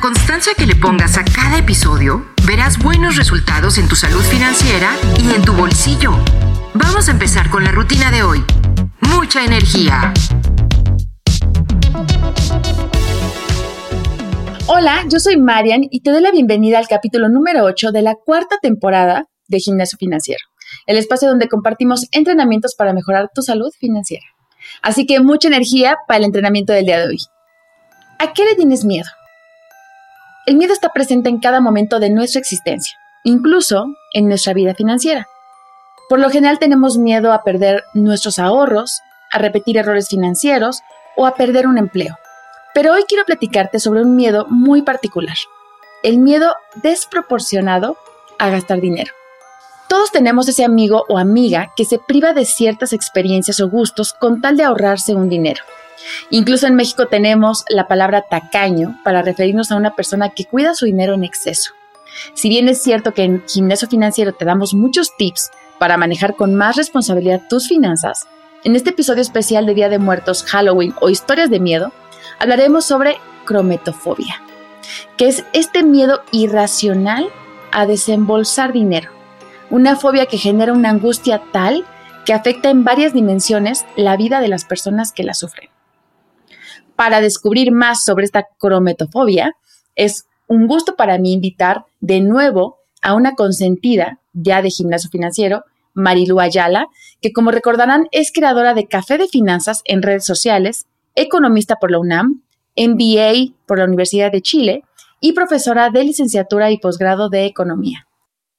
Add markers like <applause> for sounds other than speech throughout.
constancia que le pongas a cada episodio, verás buenos resultados en tu salud financiera y en tu bolsillo. Vamos a empezar con la rutina de hoy. Mucha energía. Hola, yo soy Marian y te doy la bienvenida al capítulo número 8 de la cuarta temporada de Gimnasio Financiero, el espacio donde compartimos entrenamientos para mejorar tu salud financiera. Así que mucha energía para el entrenamiento del día de hoy. ¿A qué le tienes miedo? El miedo está presente en cada momento de nuestra existencia, incluso en nuestra vida financiera. Por lo general tenemos miedo a perder nuestros ahorros, a repetir errores financieros o a perder un empleo. Pero hoy quiero platicarte sobre un miedo muy particular, el miedo desproporcionado a gastar dinero. Todos tenemos ese amigo o amiga que se priva de ciertas experiencias o gustos con tal de ahorrarse un dinero. Incluso en México tenemos la palabra tacaño para referirnos a una persona que cuida su dinero en exceso. Si bien es cierto que en Gimnasio Financiero te damos muchos tips para manejar con más responsabilidad tus finanzas, en este episodio especial de Día de Muertos, Halloween o historias de miedo, hablaremos sobre crometofobia, que es este miedo irracional a desembolsar dinero, una fobia que genera una angustia tal que afecta en varias dimensiones la vida de las personas que la sufren para descubrir más sobre esta crometofobia, es un gusto para mí invitar de nuevo a una consentida ya de gimnasio financiero, Marilu Ayala, que como recordarán es creadora de Café de Finanzas en redes sociales, economista por la UNAM, MBA por la Universidad de Chile y profesora de licenciatura y posgrado de economía.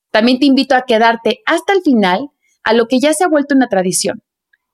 También te invito a quedarte hasta el final a lo que ya se ha vuelto una tradición,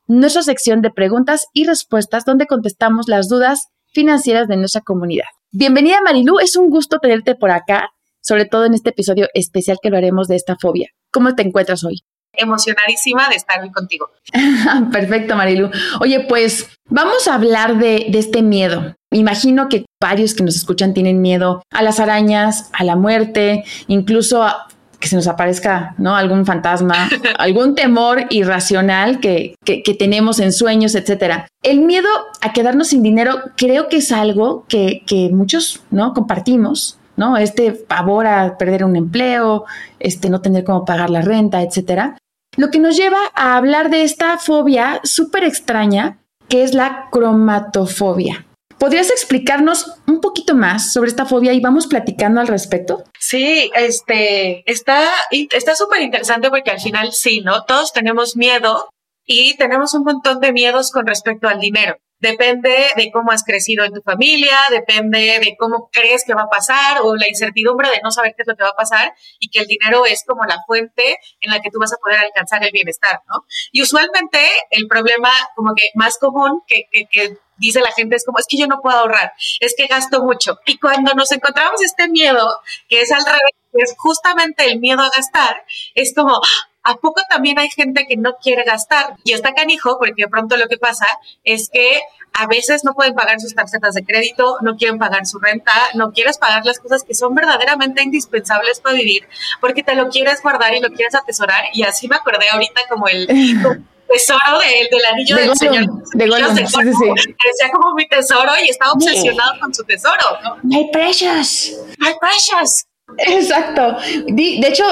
nuestra sección de preguntas y respuestas donde contestamos las dudas financieras de nuestra comunidad. Bienvenida Marilu, es un gusto tenerte por acá, sobre todo en este episodio especial que lo haremos de esta fobia. ¿Cómo te encuentras hoy? Emocionadísima de estar hoy contigo. <laughs> Perfecto, Marilu. Oye, pues vamos a hablar de, de este miedo. Imagino que varios que nos escuchan tienen miedo a las arañas, a la muerte, incluso a que se nos aparezca, ¿no? Algún fantasma, <laughs> algún temor irracional que, que, tenemos en sueños, etcétera. El miedo a quedarnos sin dinero creo que es algo que, que muchos, ¿no? Compartimos, ¿no? Este pavor a perder un empleo, este no tener cómo pagar la renta, etcétera. Lo que nos lleva a hablar de esta fobia súper extraña que es la cromatofobia. ¿Podrías explicarnos un poquito más sobre esta fobia y vamos platicando al respecto? Sí, este está está súper interesante porque al final sí, ¿no? Todos tenemos miedo y tenemos un montón de miedos con respecto al dinero. Depende de cómo has crecido en tu familia, depende de cómo crees que va a pasar o la incertidumbre de no saber qué es lo que va a pasar y que el dinero es como la fuente en la que tú vas a poder alcanzar el bienestar, ¿no? Y usualmente el problema como que más común que, que, que dice la gente es como, es que yo no puedo ahorrar, es que gasto mucho. Y cuando nos encontramos este miedo, que es al revés, que es justamente el miedo a gastar, es como, ¿A poco también hay gente que no quiere gastar? Y está canijo porque de pronto lo que pasa es que a veces no pueden pagar sus tarjetas de crédito, no quieren pagar su renta, no quieres pagar las cosas que son verdaderamente indispensables para vivir, porque te lo quieres guardar y lo quieres atesorar. Y así me acordé ahorita como el... <laughs> tesoro del anillo del señor. De Decía como mi tesoro y estaba obsesionado con su tesoro. ¿no? My precious. My precious. Exacto. De hecho,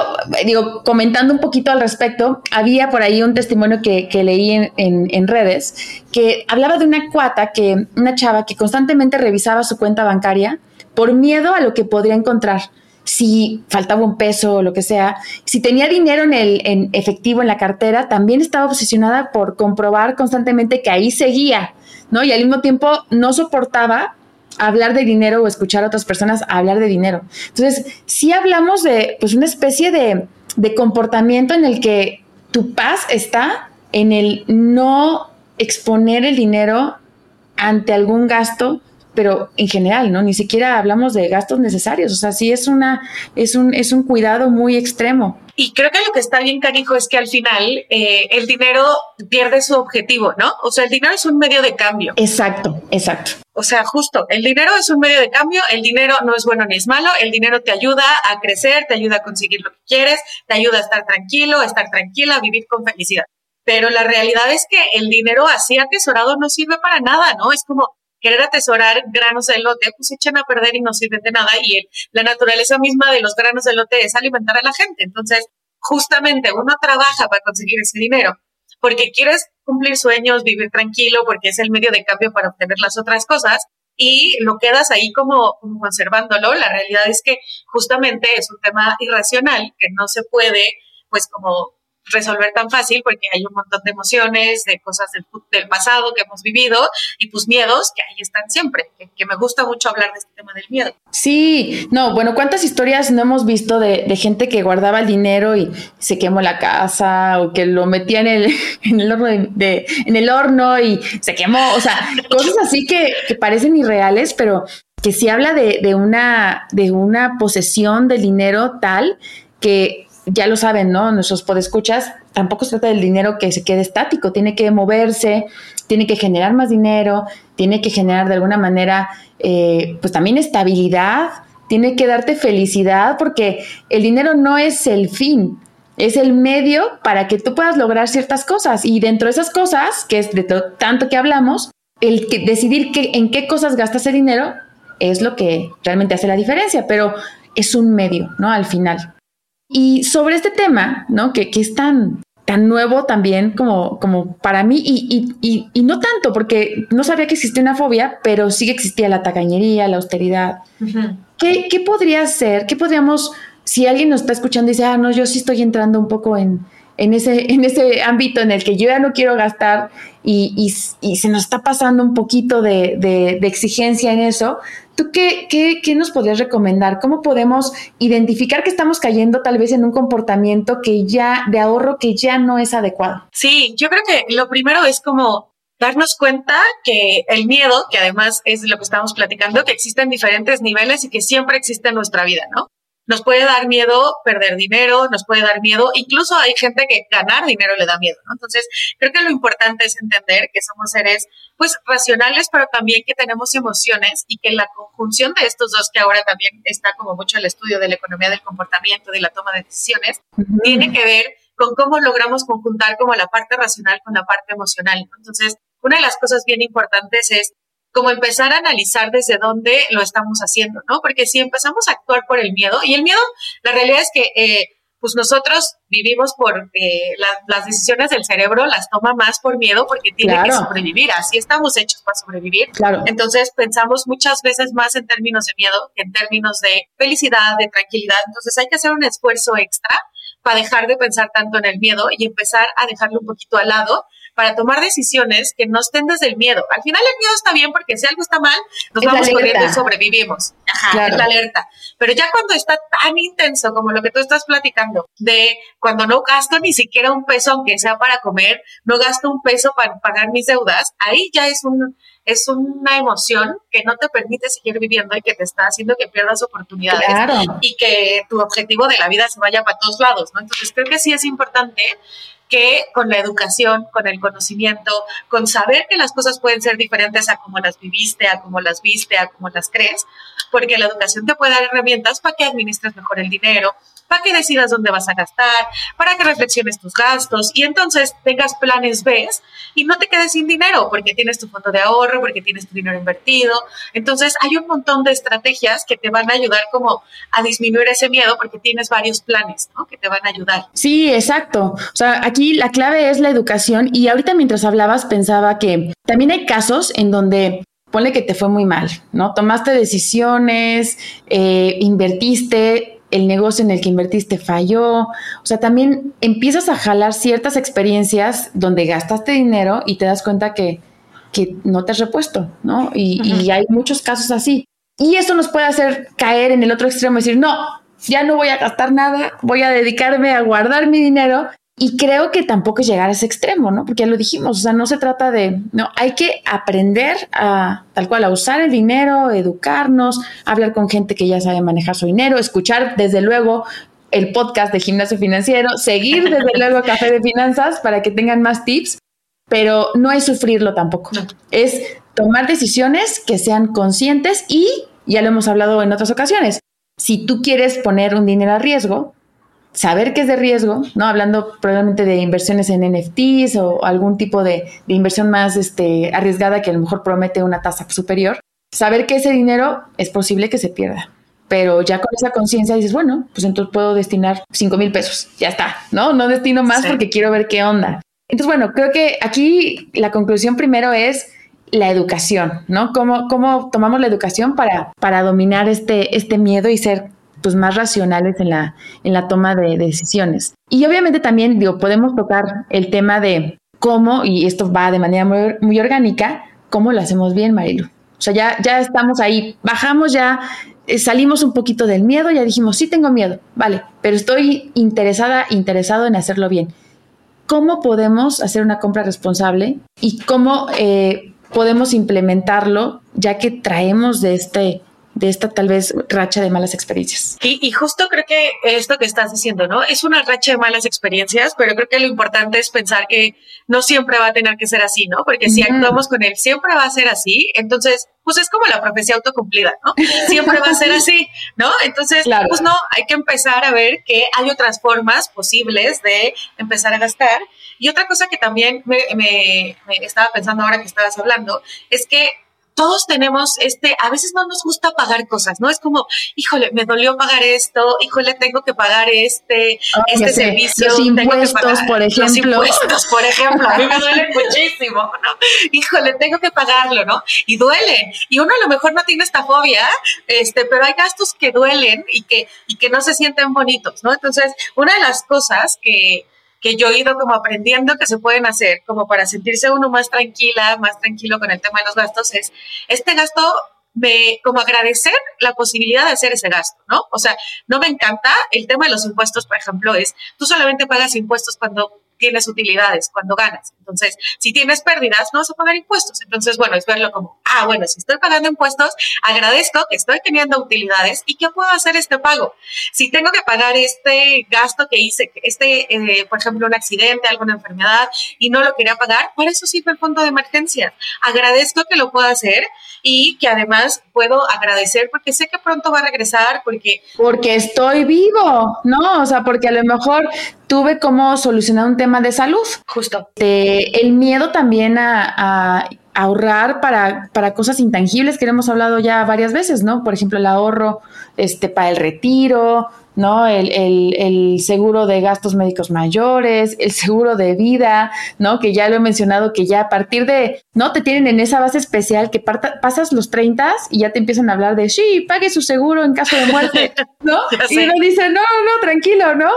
digo, comentando un poquito al respecto, había por ahí un testimonio que, leí en, redes que hablaba de una cuata que, una chava que constantemente revisaba su cuenta bancaria por miedo a lo que podría encontrar. Si faltaba un peso o lo que sea, si tenía dinero en el en efectivo en la cartera, también estaba obsesionada por comprobar constantemente que ahí seguía, ¿no? Y al mismo tiempo no soportaba hablar de dinero o escuchar a otras personas hablar de dinero. Entonces, sí hablamos de pues una especie de, de comportamiento en el que tu paz está en el no exponer el dinero ante algún gasto pero en general, ¿no? Ni siquiera hablamos de gastos necesarios, o sea, sí es una, es un, es un cuidado muy extremo. Y creo que lo que está bien canijo es que al final eh, el dinero pierde su objetivo, ¿no? O sea, el dinero es un medio de cambio. Exacto, exacto. O sea, justo, el dinero es un medio de cambio, el dinero no es bueno ni es malo, el dinero te ayuda a crecer, te ayuda a conseguir lo que quieres, te ayuda a estar tranquilo, a estar tranquila, a vivir con felicidad. Pero la realidad es que el dinero así atesorado no sirve para nada, ¿no? Es como, querer atesorar granos de lote, pues se echan a perder y no sirven de nada. Y la naturaleza misma de los granos de lote es alimentar a la gente. Entonces, justamente uno trabaja para conseguir ese dinero porque quieres cumplir sueños, vivir tranquilo, porque es el medio de cambio para obtener las otras cosas y lo quedas ahí como, como conservándolo. La realidad es que justamente es un tema irracional que no se puede, pues como resolver tan fácil porque hay un montón de emociones, de cosas del, del pasado que hemos vivido y pues miedos que ahí están siempre, que, me gusta mucho hablar de este tema del miedo. Sí, no, bueno, ¿cuántas historias no hemos visto de, de gente que guardaba el dinero y se quemó la casa o que lo metía en el, <laughs> en el horno de, en el horno y se quemó? O sea, <laughs> cosas así que, que parecen irreales, pero que sí habla de, de, una, de una posesión del dinero tal que ya lo saben, ¿no? Nuestros podescuchas, tampoco se trata del dinero que se quede estático, tiene que moverse, tiene que generar más dinero, tiene que generar de alguna manera, eh, pues también estabilidad, tiene que darte felicidad, porque el dinero no es el fin, es el medio para que tú puedas lograr ciertas cosas. Y dentro de esas cosas, que es de tanto que hablamos, el que decidir que, en qué cosas gastas el dinero es lo que realmente hace la diferencia, pero es un medio, ¿no? Al final. Y sobre este tema, ¿no? Que, que es tan, tan nuevo también como, como para mí y, y, y, no tanto porque no sabía que existía una fobia, pero sí que existía la tacañería, la austeridad. ¿Qué, ¿Qué, podría ser? ¿Qué podríamos, si alguien nos está escuchando y dice, ah, no, yo sí estoy entrando un poco en, en, ese, en ese ámbito en el que yo ya no quiero gastar y, y se nos está pasando un poquito de, de, de exigencia en eso, ¿Tú qué, qué, qué, nos podrías recomendar? ¿Cómo podemos identificar que estamos cayendo tal vez en un comportamiento que ya, de ahorro que ya no es adecuado? Sí, yo creo que lo primero es como darnos cuenta que el miedo, que además es lo que estamos platicando, que existen diferentes niveles y que siempre existe en nuestra vida, ¿no? Nos puede dar miedo perder dinero, nos puede dar miedo, incluso hay gente que ganar dinero le da miedo, ¿no? Entonces, creo que lo importante es entender que somos seres, pues, racionales, pero también que tenemos emociones y que la conjunción de estos dos, que ahora también está como mucho el estudio de la economía del comportamiento, de la toma de decisiones, tiene que ver con cómo logramos conjuntar como la parte racional con la parte emocional. ¿no? Entonces, una de las cosas bien importantes es como empezar a analizar desde dónde lo estamos haciendo, ¿no? Porque si empezamos a actuar por el miedo, y el miedo, la realidad es que eh, pues nosotros vivimos por eh, las decisiones del cerebro, las toma más por miedo porque tiene que sobrevivir, así estamos hechos para sobrevivir. Claro. Entonces pensamos muchas veces más en términos de miedo que en términos de felicidad, de tranquilidad. Entonces hay que hacer un esfuerzo extra para dejar de pensar tanto en el miedo y empezar a dejarlo un poquito al lado para tomar decisiones que no estén desde el miedo. Al final el miedo está bien porque si algo está mal, nos vamos corriendo y sobrevivimos. Ajá, es la alerta. Pero ya cuando está tan intenso como lo que tú estás platicando, de cuando no gasto ni siquiera un peso, aunque sea para comer, no gasto un peso para pagar mis deudas, ahí ya es un es una emoción que no te permite seguir viviendo y que te está haciendo que pierdas oportunidades y que tu objetivo de la vida se vaya para todos lados, ¿no? Entonces creo que sí es importante que con la educación, con el conocimiento, con saber que las cosas pueden ser diferentes a como las viviste, a como las viste, a como las crees, porque la educación te puede dar herramientas para que administres mejor el dinero, para que decidas dónde vas a gastar, para que reflexiones tus gastos y entonces tengas planes B y no te quedes sin dinero porque tienes tu fondo de ahorro, porque tienes tu dinero invertido. Entonces hay un montón de estrategias que te van a ayudar como a disminuir ese miedo porque tienes varios planes ¿no? que te van a ayudar. Sí, exacto. O sea, aquí la clave es la educación y ahorita mientras hablabas pensaba que también hay casos en donde ponle que te fue muy mal, ¿no? Tomaste decisiones, eh, invertiste, el negocio en el que invertiste falló. O sea, también empiezas a jalar ciertas experiencias donde gastaste dinero y te das cuenta que, que no te has repuesto, ¿no? Y, y, hay muchos casos así. Y eso nos puede hacer caer en el otro extremo y decir, no, ya no voy a gastar nada, voy a dedicarme a guardar mi dinero y creo que tampoco es llegar a ese extremo, ¿no? Porque ya lo dijimos, o sea, no se trata de, no, hay que aprender a, tal cual, a usar el dinero, educarnos, hablar con gente que ya sabe manejar su dinero, escuchar desde luego el podcast de gimnasio financiero, seguir desde <laughs> luego Café de Finanzas para que tengan más tips, pero no es sufrirlo tampoco, es tomar decisiones que sean conscientes y, ya lo hemos hablado en otras ocasiones, si tú quieres poner un dinero a riesgo, saber que es de riesgo, ¿no? Hablando probablemente de inversiones en NFTs o algún tipo de, de, inversión más este, arriesgada que a lo mejor promete una tasa superior, saber que ese dinero es posible que se pierda. Pero ya con esa conciencia dices, bueno, pues entonces puedo destinar 5 mil pesos, ya está, ¿no? No destino más porque quiero ver qué onda. Entonces, bueno, creo que aquí la conclusión primero es la educación, ¿no? ¿Cómo, cómo tomamos la educación para, para dominar este, este miedo y ser pues más racionales en la, en la toma de, decisiones. Y obviamente también, digo, podemos tocar el tema de cómo, y esto va de manera muy, muy orgánica, cómo lo hacemos bien, Marilu. O sea, ya, ya estamos ahí, bajamos ya, eh, salimos un poquito del miedo, ya dijimos, sí tengo miedo, vale, pero estoy interesada, interesado en hacerlo bien. ¿Cómo podemos hacer una compra responsable y cómo eh, podemos implementarlo ya que traemos de este de esta tal vez racha de malas experiencias. Y, justo creo que esto que estás diciendo, ¿no? Es una racha de malas experiencias, pero creo que lo importante es pensar que no siempre va a tener que ser así, ¿no? Porque si actuamos con él, siempre va a ser así, entonces, pues es como la profecía autocumplida, ¿no? <laughs> Siempre va a ser así, ¿no? Entonces, pues no, hay que empezar a ver que hay otras formas posibles de empezar a gastar. Y otra cosa que también me, me estaba pensando ahora que estabas hablando, es que todos tenemos este, a veces no nos gusta pagar cosas, ¿no? Es como, híjole, me dolió pagar esto, híjole, tengo que pagar este, este servicio. Los impuestos, por ejemplo. Los impuestos, por ejemplo, a mí me duele <laughs> muchísimo, ¿no? Híjole, tengo que pagarlo, ¿no? Y duele. Y uno a lo mejor no tiene esta fobia, este, pero hay gastos que duelen y que, y que no se sienten bonitos, ¿no? Entonces, una de las cosas que, que yo he ido como aprendiendo que se pueden hacer como para sentirse uno más tranquila, más tranquilo con el tema de los gastos es este gasto de como agradecer la posibilidad de hacer ese gasto, ¿no? O sea, no me encanta el tema de los impuestos, por ejemplo, es tú solamente pagas impuestos cuando tienes utilidades cuando ganas. Entonces, si tienes pérdidas, no vas a pagar impuestos. Entonces, bueno, es verlo como, ah, bueno, si estoy pagando impuestos, agradezco que estoy teniendo utilidades y que puedo hacer este pago. Si tengo que pagar este gasto que hice, este, eh, por ejemplo, un accidente, alguna enfermedad y no lo quería pagar, para eso sirve el fondo de emergencia. Agradezco que lo pueda hacer y que además puedo agradecer porque sé que pronto va a regresar, porque... Porque estoy vivo, ¿no? O sea, porque a lo mejor tuve como solucionar un tema de salud. Justo. el miedo también a, ahorrar para, para, cosas intangibles que hemos hablado ya varias veces, ¿no? Por ejemplo, el ahorro este, para el retiro, ¿no? El, el, seguro de gastos médicos mayores, el seguro de vida, ¿no? Que ya lo he mencionado, que ya a partir de, ¿no? Te tienen en esa base especial que pasas los 30 y ya te empiezan a hablar de, sí, pague su seguro en caso de muerte, <laughs> ¿no? y uno dice, no, no, tranquilo, ¿no?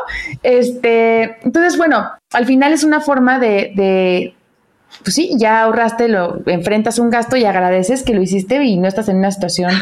Este, entonces, bueno, al final es una forma de, de pues sí, ya ahorraste, lo enfrentas un gasto y agradeces que lo hiciste y no estás en una situación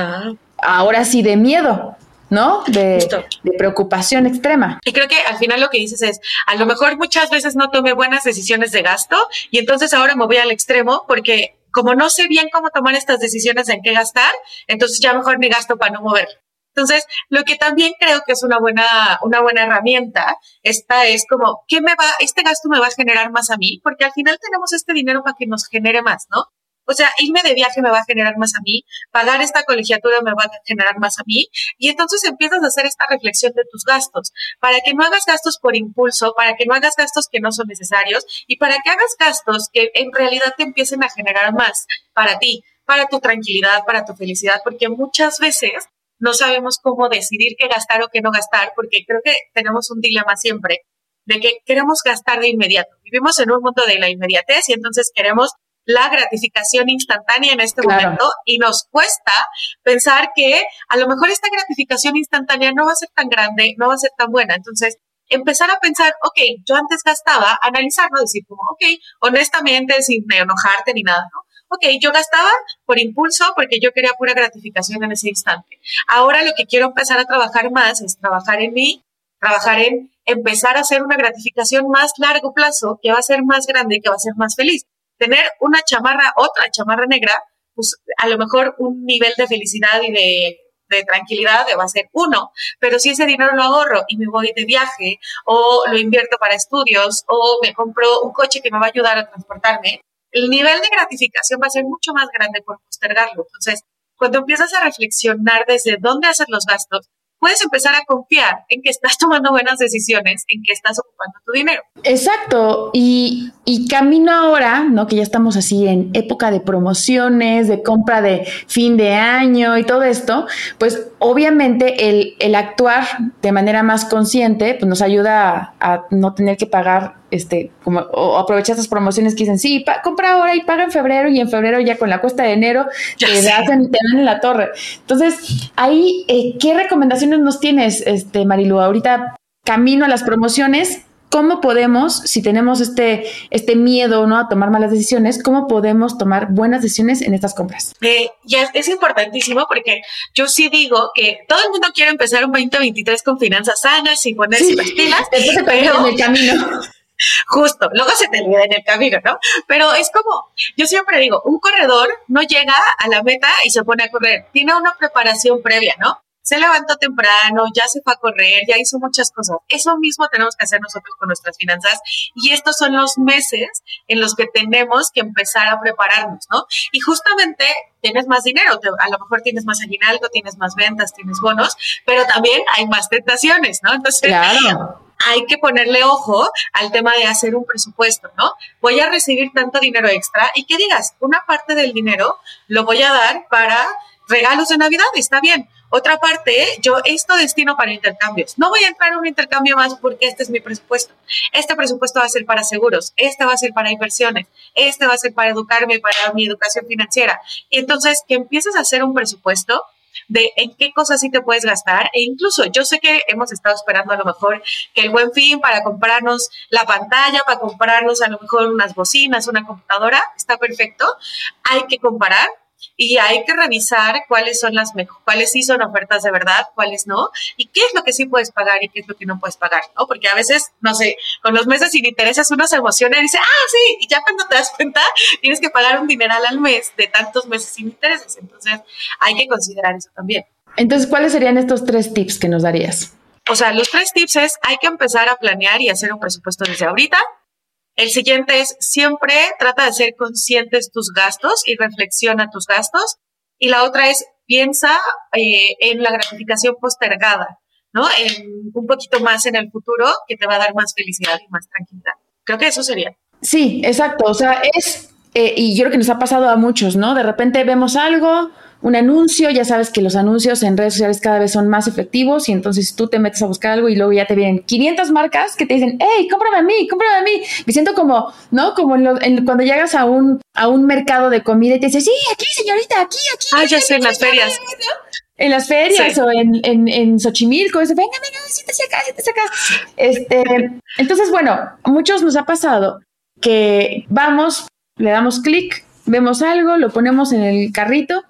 ahora sí de miedo, ¿no? De, de, preocupación extrema. Y creo que al final lo que dices es, a lo mejor muchas veces no tomé buenas decisiones de gasto y entonces ahora me voy al extremo porque como no sé bien cómo tomar estas decisiones en qué gastar, entonces ya mejor me gasto para no mover. Entonces, lo que también creo que es una buena, una buena herramienta, esta es como, ¿qué me va, este gasto me va a generar más a mí? Porque al final tenemos este dinero para que nos genere más, ¿no? O sea, irme de viaje me va a generar más a mí, pagar esta colegiatura me va a generar más a mí. Y entonces empiezas a hacer esta reflexión de tus gastos, para que no hagas gastos por impulso, para que no hagas gastos que no son necesarios y para que hagas gastos que en realidad te empiecen a generar más para ti, para tu tranquilidad, para tu felicidad, porque muchas veces no sabemos cómo decidir qué gastar o qué no gastar, porque creo que tenemos un dilema siempre de que queremos gastar de inmediato. Vivimos en un mundo de la inmediatez y entonces queremos la gratificación instantánea en este momento y nos cuesta pensar que a lo mejor esta gratificación instantánea no va a ser tan grande, no va a ser tan buena. Entonces, empezar a pensar, ok, yo antes gastaba, analizar, ¿no? Decir como, ok, honestamente, sin enojarte ni nada, ¿no? Ok, yo gastaba por impulso porque yo quería pura gratificación en ese instante. Ahora lo que quiero empezar a trabajar más es trabajar en mí, trabajar en empezar a hacer una gratificación más largo plazo que va a ser más grande que va a ser más feliz tener una chamarra, otra chamarra negra, pues a lo mejor un nivel de felicidad y de, tranquilidad va a ser uno, pero si ese dinero lo ahorro y me voy de viaje o lo invierto para estudios o me compro un coche que me va a ayudar a transportarme, el nivel de gratificación va a ser mucho más grande por postergarlo. Entonces, cuando empiezas a reflexionar desde dónde hacer los gastos, puedes empezar a confiar en que estás <laughs> tomando buenas decisiones, en que estás ocupando tu dinero. Exacto. Y, y camino ahora, ¿no? Que ya estamos así en época de promociones, de compra de fin de año y todo esto, pues obviamente el, el actuar de manera más consciente pues nos ayuda a, no tener que pagar este como o aprovechar esas promociones que dicen sí compra ahora y paga en febrero y en febrero ya con la cuesta de enero te, dan en la torre entonces ahí eh, qué recomendaciones nos tienes este Marilu ahorita camino a las promociones ¿Cómo podemos, si tenemos este, este miedo ¿no? a tomar malas decisiones, cómo podemos tomar buenas decisiones en estas compras? Eh, y es, importantísimo porque yo sí digo que todo el mundo quiere empezar un 2023 con finanzas sanas y ponerse las pilas. Pero... en el camino. Justo, luego se te olvida en el camino, ¿no? Pero es como, yo siempre digo, un corredor no llega a la meta y se pone a correr, tiene una preparación previa, ¿no? se levantó temprano, ya se fue a correr, ya hizo muchas cosas. Eso mismo tenemos que hacer nosotros con nuestras finanzas y estos son los meses en los que tenemos que empezar a prepararnos, ¿no? Y justamente tienes más dinero, a lo mejor tienes más aguinaldo, tienes más ventas, tienes bonos, pero también hay más tentaciones, ¿no? Entonces, hay que ponerle ojo al tema de hacer un presupuesto, ¿no? Voy a recibir tanto dinero extra y que digas, una parte del dinero lo voy a dar para regalos de Navidad, está bien, otra parte, yo esto destino para intercambios. No voy a entrar en un intercambio más porque este es mi presupuesto. Este presupuesto va a ser para seguros, este va a ser para inversiones, este va a ser para educarme, para mi educación financiera. Y entonces, que empieces a hacer un presupuesto de en qué cosas sí te puedes gastar e incluso yo sé que hemos estado esperando a lo mejor que el buen fin para comprarnos la pantalla, para comprarnos a lo mejor unas bocinas, una computadora, está perfecto. Hay que comparar y hay que revisar cuáles son las mejores, cuáles sí son ofertas de verdad, cuáles no, y qué es lo que sí puedes pagar y qué es lo que no puedes pagar, ¿no? Porque a veces, no sé, con los meses sin intereses uno se emociona y dice, ah, sí, y ya cuando te das cuenta tienes que pagar un dineral al mes de tantos meses sin intereses, entonces hay que considerar eso también. Entonces, ¿cuáles serían estos tres tips que nos darías? O sea, los tres tips es, hay que empezar a planear y hacer un presupuesto desde ahorita, el siguiente es siempre trata de ser conscientes tus gastos y reflexiona tus gastos. Y la otra es piensa eh, en la gratificación postergada, ¿no? En un poquito más en el futuro que te va a dar más felicidad y más tranquilidad. Creo que eso sería. Sí, exacto. O sea, es, eh, y yo creo que nos ha pasado a muchos, ¿no? De repente vemos algo, un anuncio, ya sabes que los anuncios en redes sociales cada vez son más efectivos y entonces tú te metes a buscar algo y luego ya te vienen 500 marcas que te dicen, hey, cómprame a mí, cómprame a mí. Me siento como, ¿no? Como cuando llegas a un, a un mercado de comida y te dices, sí, aquí, señorita, aquí, aquí. Ah, ya sé, en las ferias. <laughs> En las ferias o en, en, en Xochimilco, dice, venga, venga, siéntese acá, siéntese acá. Este, entonces, bueno, a muchos nos ha pasado que vamos, le damos clic, vemos algo, lo ponemos en el carrito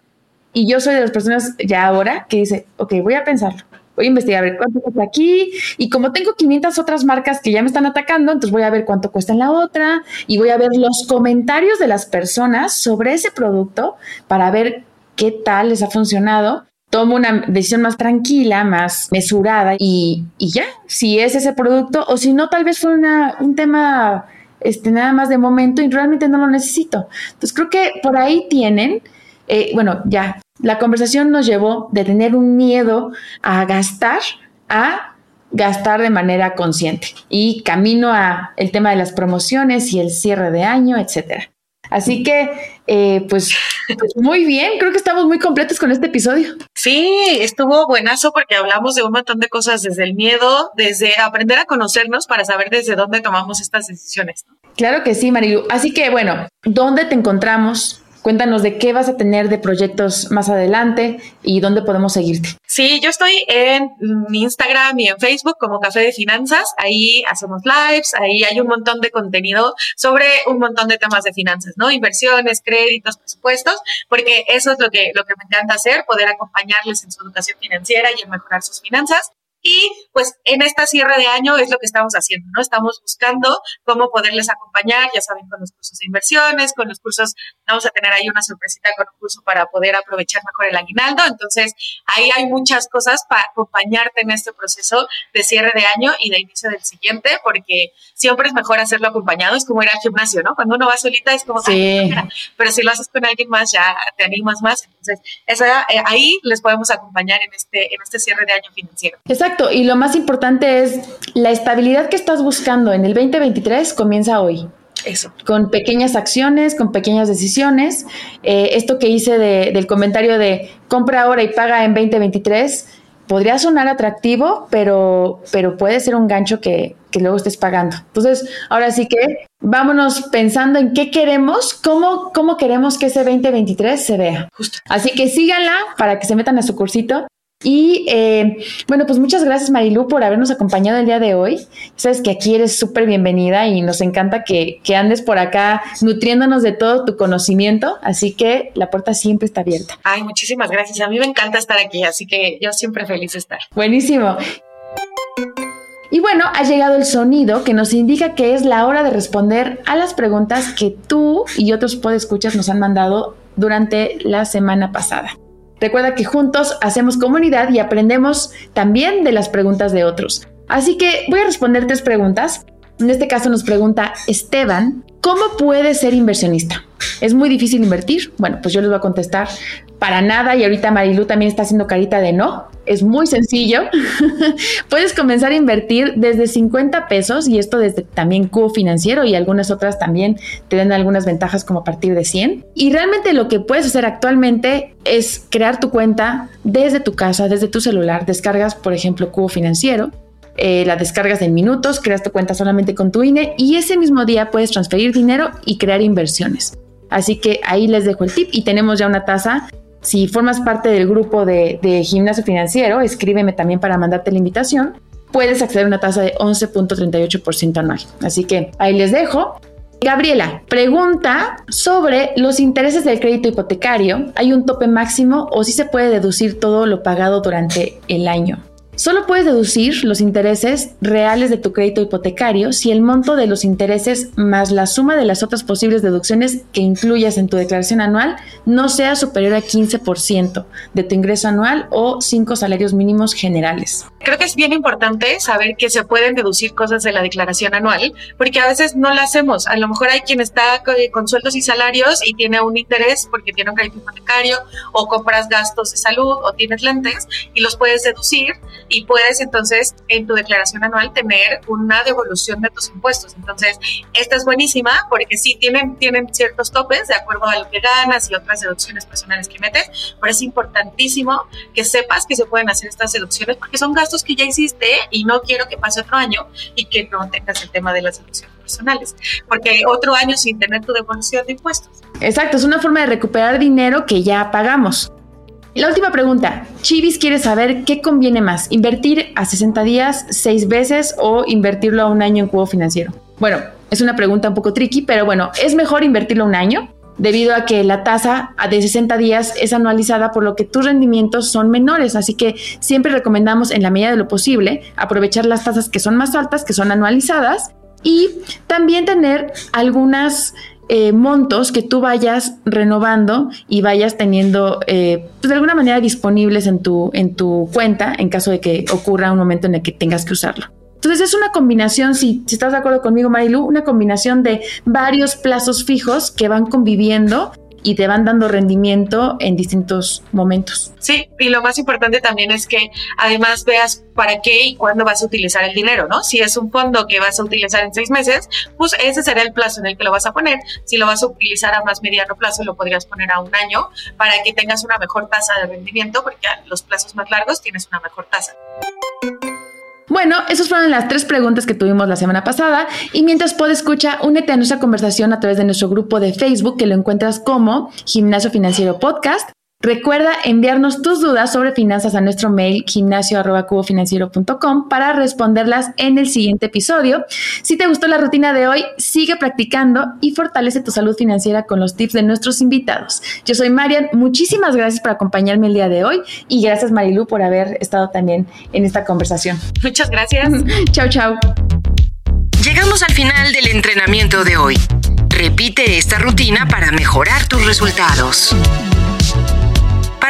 y yo soy de las personas ya ahora que dice, ok, voy a pensarlo, voy a investigar a ver cuánto cuesta aquí. Y como tengo 500 otras marcas que ya me están atacando, entonces voy a ver cuánto cuesta en la otra y voy a ver los comentarios de las personas sobre ese producto para ver qué tal les ha funcionado. Tomo una decisión más tranquila, más mesurada y, y ya, si es ese producto o si no, tal vez fue una, un tema este, nada más de momento y realmente no lo necesito. Entonces creo que por ahí tienen, eh, bueno, ya la conversación nos llevó de tener un miedo a gastar a gastar de manera consciente y camino a el tema de las promociones y el cierre de año, etcétera. Así que, eh, pues, pues, muy bien, creo que estamos muy completos con este episodio. Sí, estuvo buenazo porque hablamos de un montón de cosas, desde el miedo, desde aprender a conocernos para saber desde dónde tomamos estas decisiones. Claro que sí, Marilu. Así que, bueno, ¿dónde te encontramos? Cuéntanos de qué vas a tener de proyectos más adelante y dónde podemos seguirte. Sí, yo estoy en Instagram y en Facebook como Café de Finanzas. Ahí hacemos lives, ahí hay un montón de contenido sobre un montón de temas de finanzas, ¿no? Inversiones, créditos, presupuestos, porque eso es lo que, lo que me encanta hacer, poder acompañarles en su educación financiera y en mejorar sus finanzas. Y pues en esta cierre de año es lo que estamos haciendo, ¿no? Estamos buscando cómo poderles acompañar, ya saben, con los cursos de inversiones, con los cursos, vamos a tener ahí una sorpresita con un curso para poder aprovechar mejor el aguinaldo. Entonces, ahí hay muchas cosas para acompañarte en este proceso de cierre de año y de inicio del siguiente, porque siempre es mejor hacerlo acompañado, es como ir al gimnasio, ¿no? Cuando uno va solita es como, sí. pero si lo haces con alguien más ya te animas más. Entonces, eh, ahí les podemos acompañar en este, en este cierre de año financiero. Exacto, y lo más importante es la estabilidad que estás buscando en el 2023 comienza hoy. Eso. Con pequeñas acciones, con pequeñas decisiones. Eh, esto que hice del comentario de compra ahora y paga en 2023 podría sonar atractivo, pero, pero puede ser un gancho que, que, luego estés pagando. Entonces, ahora sí que vámonos pensando en qué queremos, cómo, cómo queremos que ese 2023 se vea. Justo. Así que síganla para que se metan a su cursito. Y eh, bueno, pues muchas gracias Marilu por habernos acompañado el día de hoy. Sabes que aquí eres súper bienvenida y nos encanta que, que, andes por acá nutriéndonos de todo tu conocimiento, así que la puerta siempre está abierta. Ay, muchísimas gracias. A mí me encanta estar aquí, así que yo siempre feliz de estar. Buenísimo. Y bueno, ha llegado el sonido que nos indica que es la hora de responder a las preguntas que tú y otros podescuchas nos han mandado durante la semana pasada. Recuerda que juntos hacemos comunidad y aprendemos también de las preguntas de otros. Así que voy a responder tres preguntas. En este caso nos pregunta Esteban, ¿cómo puede ser inversionista? ¿Es muy difícil invertir? Bueno, pues yo les voy a contestar para nada y ahorita Marilu también está haciendo carita de no. Es muy sencillo. <laughs> Puedes comenzar a invertir desde 50 pesos y esto desde también Cubo Financiero y algunas otras también te dan algunas ventajas como a partir de 100. Y realmente lo que puedes hacer actualmente es crear tu cuenta desde tu casa, desde tu celular. Descargas, por ejemplo, Cubo Financiero. Eh, la descargas en minutos, creas tu cuenta solamente con tu INE y ese mismo día puedes transferir dinero y crear inversiones. Así que ahí les dejo el tip y tenemos ya una tasa si formas parte del grupo de, gimnasio financiero, escríbeme también para mandarte la invitación. Puedes acceder a una tasa de 11.38% anual. Así que ahí les dejo. Gabriela, pregunta sobre los intereses del crédito hipotecario. ¿Hay un tope máximo o si se puede deducir todo lo pagado durante el año? Solo puedes deducir los intereses reales de tu crédito hipotecario si el monto de los intereses más la suma de las otras posibles deducciones que incluyas en tu declaración anual no sea superior a 15% de tu ingreso anual o 5 salarios mínimos generales. Creo que es bien importante saber que se pueden deducir cosas de la declaración anual, porque a veces no la hacemos. A lo mejor hay quien está con sueldos y salarios y tiene un interés porque tiene un crédito hipotecario o compras gastos de salud o tienes lentes y los puedes deducir y puedes entonces en tu declaración anual tener una devolución de tus impuestos. Entonces, esta es buenísima porque sí tienen, tienen ciertos topes de acuerdo a lo que ganas y otras deducciones personales que metes, pero es importantísimo que sepas que se pueden hacer estas deducciones porque son gastos que ya hiciste y no quiero que pase otro año y que no tengas el tema de las deducciones personales, porque otro año sin tener tu devolución de impuestos. Exacto, es una forma de recuperar dinero que ya pagamos. La última pregunta. Chivis quiere saber qué conviene más, invertir a 60 días, 6 veces o invertirlo a un año en cubo financiero. Bueno, es una pregunta un poco tricky, pero bueno, es mejor invertirlo un año debido a que la tasa de 60 días es anualizada por lo que tus rendimientos son menores, así que siempre recomendamos en la medida de lo posible aprovechar las tasas que son más altas, que son anualizadas y también tener algunas eh, montos que tú vayas renovando y vayas teniendo eh, pues de alguna manera disponibles en tu, en tu cuenta en caso de que ocurra un momento en el que tengas que usarlo. Entonces es una combinación, si, si estás de acuerdo conmigo Marilu, una combinación de varios plazos fijos que van conviviendo y te van dando rendimiento en distintos momentos. Sí, y lo más importante también es que además veas para qué y cuándo vas a utilizar el dinero, ¿no? Si es un fondo que vas a utilizar en seis meses, pues ese será el plazo en el que lo vas a poner. Si lo vas a utilizar a más mediano plazo, lo podrías poner a un año para que tengas una mejor tasa de rendimiento, porque a los plazos más largos tienes una mejor tasa. Bueno, esas fueron las tres preguntas que tuvimos la semana pasada. Y mientras puedes escuchar, únete a nuestra conversación a través de nuestro grupo de Facebook que lo encuentras como Gimnasio Financiero Podcast Recuerda enviarnos tus dudas sobre finanzas a nuestro mail gimnasio.cubofinanciero.com para responderlas en el siguiente episodio. Si te gustó la rutina de hoy, sigue practicando y fortalece tu salud financiera con los tips de nuestros invitados. Yo soy Marian, muchísimas gracias por acompañarme el día de hoy y gracias Marilu por haber estado también en esta conversación. Muchas gracias. <laughs> chao, chao. Llegamos al final del entrenamiento de hoy. Repite esta rutina para mejorar tus resultados.